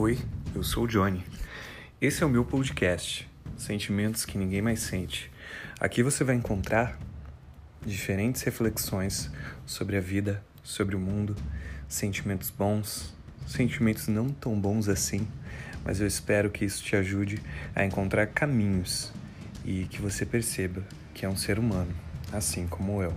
Oi, eu sou o Johnny. Esse é o meu podcast, Sentimentos que Ninguém Mais Sente. Aqui você vai encontrar diferentes reflexões sobre a vida, sobre o mundo, sentimentos bons, sentimentos não tão bons assim, mas eu espero que isso te ajude a encontrar caminhos e que você perceba que é um ser humano, assim como eu.